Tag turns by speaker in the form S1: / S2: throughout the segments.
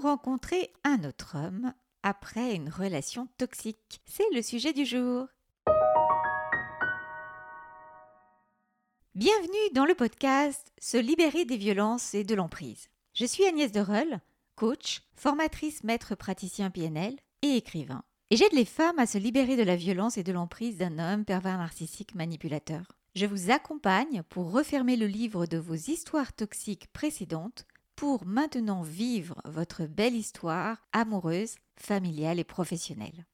S1: rencontrer un autre homme après une relation toxique C'est le sujet du jour. Bienvenue dans le podcast Se libérer des violences et de l'emprise. Je suis Agnès Dereul, coach, formatrice maître praticien PNL et écrivain. Et j'aide les femmes à se libérer de la violence et de l'emprise d'un homme pervers narcissique manipulateur. Je vous accompagne pour refermer le livre de vos histoires toxiques précédentes pour maintenant vivre votre belle histoire amoureuse, familiale et professionnelle.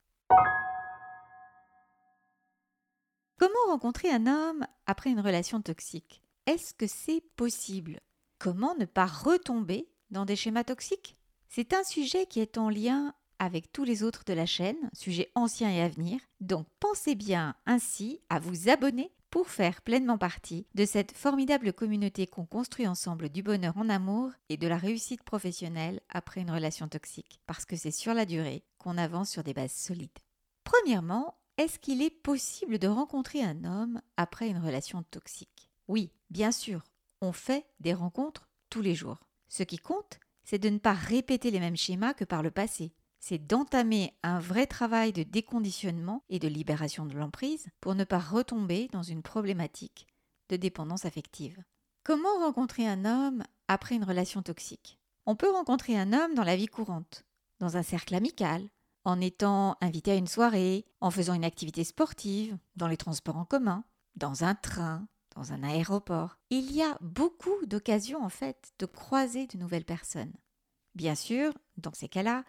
S1: Comment rencontrer un homme après une relation toxique? Est-ce que c'est possible? Comment ne pas retomber dans des schémas toxiques? C'est un sujet qui est en lien avec tous les autres de la chaîne, sujet ancien et à venir, donc pensez bien ainsi à vous abonner pour faire pleinement partie de cette formidable communauté qu'on construit ensemble du bonheur en amour et de la réussite professionnelle après une relation toxique, parce que c'est sur la durée qu'on avance sur des bases solides. Premièrement, est-ce qu'il est possible de rencontrer un homme après une relation toxique? Oui, bien sûr, on fait des rencontres tous les jours. Ce qui compte, c'est de ne pas répéter les mêmes schémas que par le passé c'est d'entamer un vrai travail de déconditionnement et de libération de l'emprise pour ne pas retomber dans une problématique de dépendance affective. Comment rencontrer un homme après une relation toxique? On peut rencontrer un homme dans la vie courante, dans un cercle amical, en étant invité à une soirée, en faisant une activité sportive, dans les transports en commun, dans un train, dans un aéroport. Il y a beaucoup d'occasions en fait de croiser de nouvelles personnes. Bien sûr, dans ces cas-là,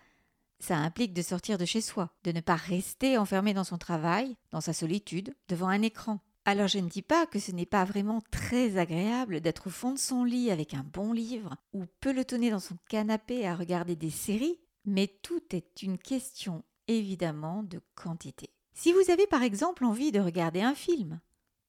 S1: ça implique de sortir de chez soi, de ne pas rester enfermé dans son travail, dans sa solitude, devant un écran. Alors je ne dis pas que ce n'est pas vraiment très agréable d'être au fond de son lit avec un bon livre ou pelotonner dans son canapé à regarder des séries, mais tout est une question évidemment de quantité. Si vous avez par exemple envie de regarder un film,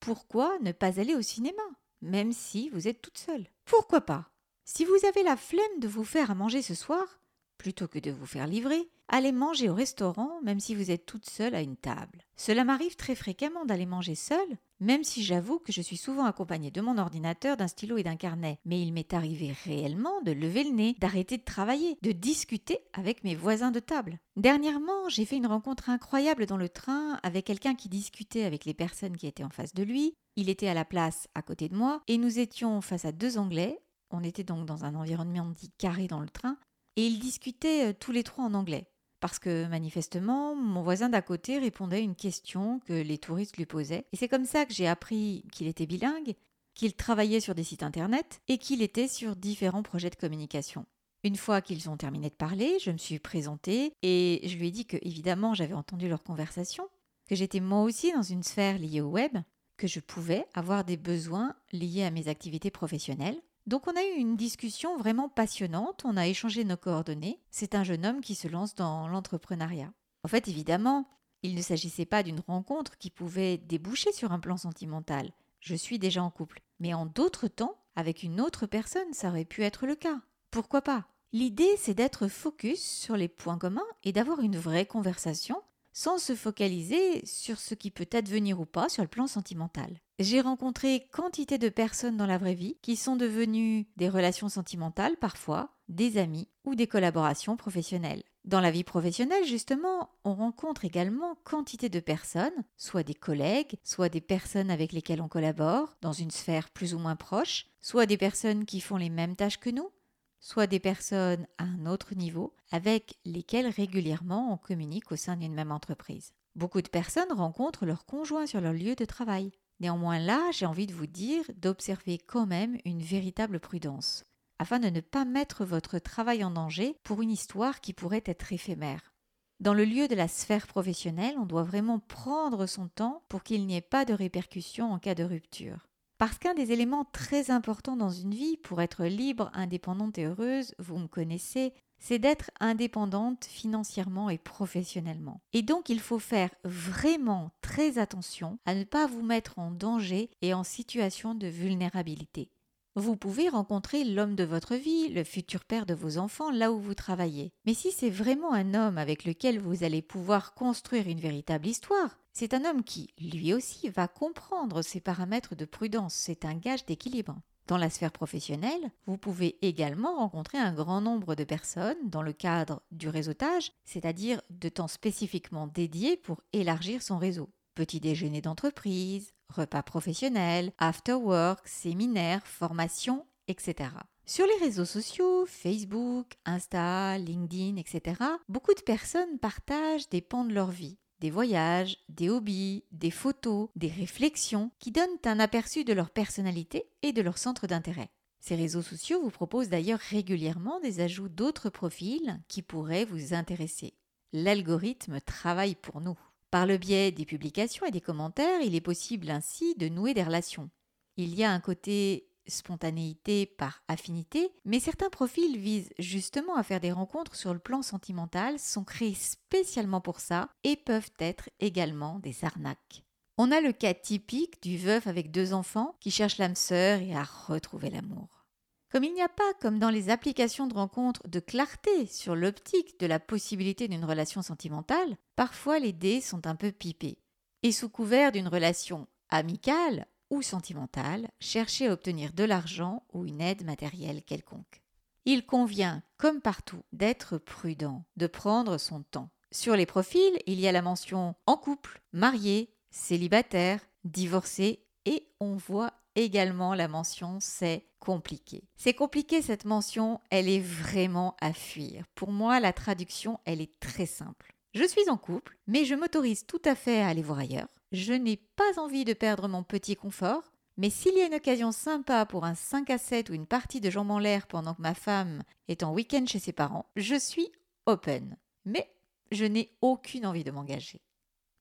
S1: pourquoi ne pas aller au cinéma, même si vous êtes toute seule? Pourquoi pas? Si vous avez la flemme de vous faire à manger ce soir, plutôt que de vous faire livrer, allez manger au restaurant même si vous êtes toute seule à une table. Cela m'arrive très fréquemment d'aller manger seule, même si j'avoue que je suis souvent accompagnée de mon ordinateur, d'un stylo et d'un carnet. Mais il m'est arrivé réellement de lever le nez, d'arrêter de travailler, de discuter avec mes voisins de table. Dernièrement, j'ai fait une rencontre incroyable dans le train avec quelqu'un qui discutait avec les personnes qui étaient en face de lui. Il était à la place à côté de moi et nous étions face à deux Anglais. On était donc dans un environnement dit carré dans le train et ils discutaient euh, tous les trois en anglais. Parce que manifestement, mon voisin d'à côté répondait à une question que les touristes lui posaient. Et c'est comme ça que j'ai appris qu'il était bilingue, qu'il travaillait sur des sites internet et qu'il était sur différents projets de communication. Une fois qu'ils ont terminé de parler, je me suis présentée et je lui ai dit que évidemment j'avais entendu leur conversation, que j'étais moi aussi dans une sphère liée au web, que je pouvais avoir des besoins liés à mes activités professionnelles donc on a eu une discussion vraiment passionnante, on a échangé nos coordonnées. C'est un jeune homme qui se lance dans l'entrepreneuriat. En fait, évidemment, il ne s'agissait pas d'une rencontre qui pouvait déboucher sur un plan sentimental. Je suis déjà en couple. Mais en d'autres temps, avec une autre personne, ça aurait pu être le cas. Pourquoi pas? L'idée, c'est d'être focus sur les points communs et d'avoir une vraie conversation sans se focaliser sur ce qui peut advenir ou pas sur le plan sentimental. J'ai rencontré quantité de personnes dans la vraie vie qui sont devenues des relations sentimentales parfois, des amis ou des collaborations professionnelles. Dans la vie professionnelle, justement, on rencontre également quantité de personnes, soit des collègues, soit des personnes avec lesquelles on collabore, dans une sphère plus ou moins proche, soit des personnes qui font les mêmes tâches que nous, soit des personnes à un autre niveau avec lesquelles régulièrement on communique au sein d'une même entreprise. Beaucoup de personnes rencontrent leurs conjoints sur leur lieu de travail. Néanmoins là, j'ai envie de vous dire d'observer quand même une véritable prudence, afin de ne pas mettre votre travail en danger pour une histoire qui pourrait être éphémère. Dans le lieu de la sphère professionnelle, on doit vraiment prendre son temps pour qu'il n'y ait pas de répercussions en cas de rupture. Parce qu'un des éléments très importants dans une vie pour être libre, indépendante et heureuse, vous me connaissez, c'est d'être indépendante financièrement et professionnellement. Et donc il faut faire vraiment très attention à ne pas vous mettre en danger et en situation de vulnérabilité. Vous pouvez rencontrer l'homme de votre vie, le futur père de vos enfants, là où vous travaillez. Mais si c'est vraiment un homme avec lequel vous allez pouvoir construire une véritable histoire, c'est un homme qui, lui aussi, va comprendre ses paramètres de prudence, c'est un gage d'équilibre. Dans la sphère professionnelle, vous pouvez également rencontrer un grand nombre de personnes dans le cadre du réseautage, c'est-à-dire de temps spécifiquement dédiés pour élargir son réseau. Petit déjeuner d'entreprise, repas professionnels, after work, séminaires, formations, etc. Sur les réseaux sociaux, Facebook, Insta, LinkedIn, etc., beaucoup de personnes partagent des pans de leur vie des voyages, des hobbies, des photos, des réflexions qui donnent un aperçu de leur personnalité et de leur centre d'intérêt. Ces réseaux sociaux vous proposent d'ailleurs régulièrement des ajouts d'autres profils qui pourraient vous intéresser. L'algorithme travaille pour nous. Par le biais des publications et des commentaires, il est possible ainsi de nouer des relations. Il y a un côté spontanéité par affinité, mais certains profils visent justement à faire des rencontres sur le plan sentimental, sont créés spécialement pour ça et peuvent être également des arnaques. On a le cas typique du veuf avec deux enfants qui cherche l'âme sœur et à retrouver l'amour. Comme il n'y a pas, comme dans les applications de rencontres, de clarté sur l'optique de la possibilité d'une relation sentimentale, parfois les dés sont un peu pipés. Et sous couvert d'une relation amicale, ou sentimentale, chercher à obtenir de l'argent ou une aide matérielle quelconque. Il convient, comme partout, d'être prudent, de prendre son temps. Sur les profils, il y a la mention en couple, marié, célibataire, divorcé et on voit également la mention c'est compliqué. C'est compliqué cette mention, elle est vraiment à fuir. Pour moi, la traduction, elle est très simple. Je suis en couple, mais je m'autorise tout à fait à aller voir ailleurs. Je n'ai pas envie de perdre mon petit confort, mais s'il y a une occasion sympa pour un 5 à 7 ou une partie de jambes en l'air pendant que ma femme est en week-end chez ses parents, je suis open. Mais je n'ai aucune envie de m'engager.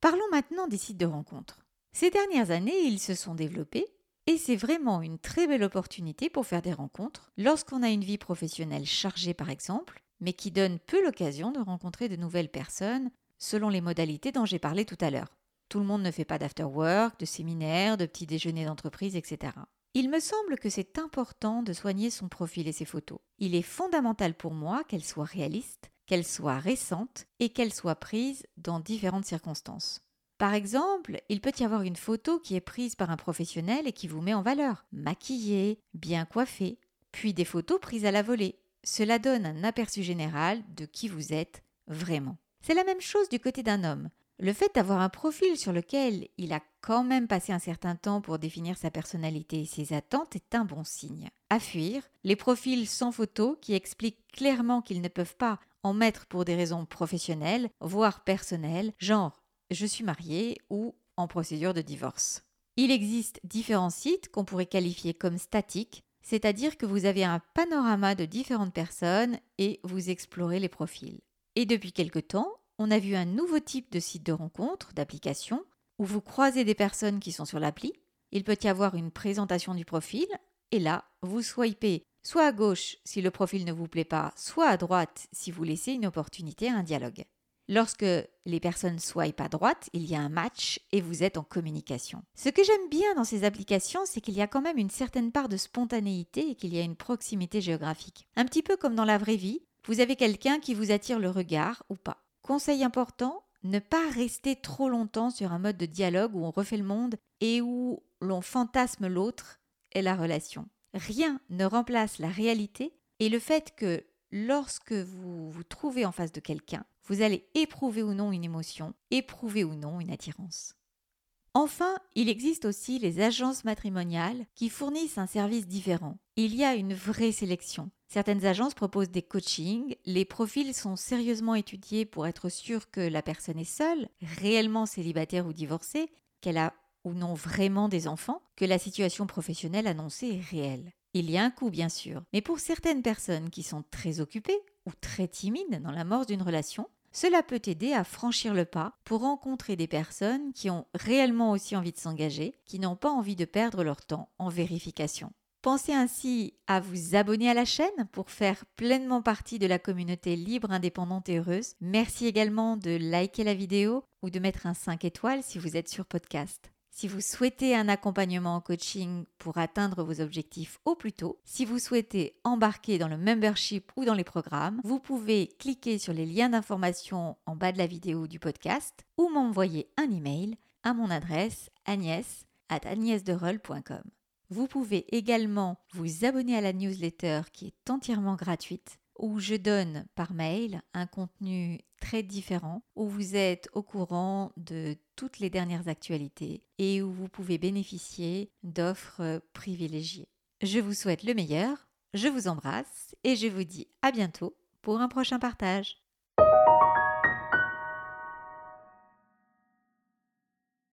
S1: Parlons maintenant des sites de rencontres. Ces dernières années, ils se sont développés et c'est vraiment une très belle opportunité pour faire des rencontres lorsqu'on a une vie professionnelle chargée par exemple, mais qui donne peu l'occasion de rencontrer de nouvelles personnes selon les modalités dont j'ai parlé tout à l'heure. Tout le monde ne fait pas d'after work, de séminaires, de petits déjeuners d'entreprise, etc. Il me semble que c'est important de soigner son profil et ses photos. Il est fondamental pour moi qu'elles soient réalistes, qu'elles soient récentes et qu'elles soient prises dans différentes circonstances. Par exemple, il peut y avoir une photo qui est prise par un professionnel et qui vous met en valeur, maquillée, bien coiffée, puis des photos prises à la volée. Cela donne un aperçu général de qui vous êtes vraiment. C'est la même chose du côté d'un homme. Le fait d'avoir un profil sur lequel il a quand même passé un certain temps pour définir sa personnalité et ses attentes est un bon signe. À fuir, les profils sans photo qui expliquent clairement qu'ils ne peuvent pas en mettre pour des raisons professionnelles, voire personnelles, genre je suis marié ou en procédure de divorce. Il existe différents sites qu'on pourrait qualifier comme statiques, c'est-à-dire que vous avez un panorama de différentes personnes et vous explorez les profils. Et depuis quelque temps, on a vu un nouveau type de site de rencontre, d'application, où vous croisez des personnes qui sont sur l'appli. Il peut y avoir une présentation du profil, et là, vous swipez soit à gauche si le profil ne vous plaît pas, soit à droite si vous laissez une opportunité à un dialogue. Lorsque les personnes swipent à droite, il y a un match et vous êtes en communication. Ce que j'aime bien dans ces applications, c'est qu'il y a quand même une certaine part de spontanéité et qu'il y a une proximité géographique. Un petit peu comme dans la vraie vie, vous avez quelqu'un qui vous attire le regard ou pas. Conseil important, ne pas rester trop longtemps sur un mode de dialogue où on refait le monde et où l'on fantasme l'autre et la relation. Rien ne remplace la réalité et le fait que lorsque vous vous trouvez en face de quelqu'un, vous allez éprouver ou non une émotion, éprouver ou non une attirance. Enfin, il existe aussi les agences matrimoniales qui fournissent un service différent. Il y a une vraie sélection. Certaines agences proposent des coachings, les profils sont sérieusement étudiés pour être sûr que la personne est seule, réellement célibataire ou divorcée, qu'elle a ou non vraiment des enfants, que la situation professionnelle annoncée est réelle. Il y a un coût bien sûr, mais pour certaines personnes qui sont très occupées ou très timides dans la mort d'une relation, cela peut aider à franchir le pas pour rencontrer des personnes qui ont réellement aussi envie de s'engager, qui n'ont pas envie de perdre leur temps en vérification. Pensez ainsi à vous abonner à la chaîne pour faire pleinement partie de la communauté libre, indépendante et heureuse. Merci également de liker la vidéo ou de mettre un 5 étoiles si vous êtes sur podcast. Si vous souhaitez un accompagnement en coaching pour atteindre vos objectifs au plus tôt, si vous souhaitez embarquer dans le membership ou dans les programmes, vous pouvez cliquer sur les liens d'information en bas de la vidéo du podcast ou m'envoyer un email à mon adresse agnès at Vous pouvez également vous abonner à la newsletter qui est entièrement gratuite où je donne par mail un contenu très différent, où vous êtes au courant de toutes les dernières actualités et où vous pouvez bénéficier d'offres privilégiées. Je vous souhaite le meilleur, je vous embrasse et je vous dis à bientôt pour un prochain partage.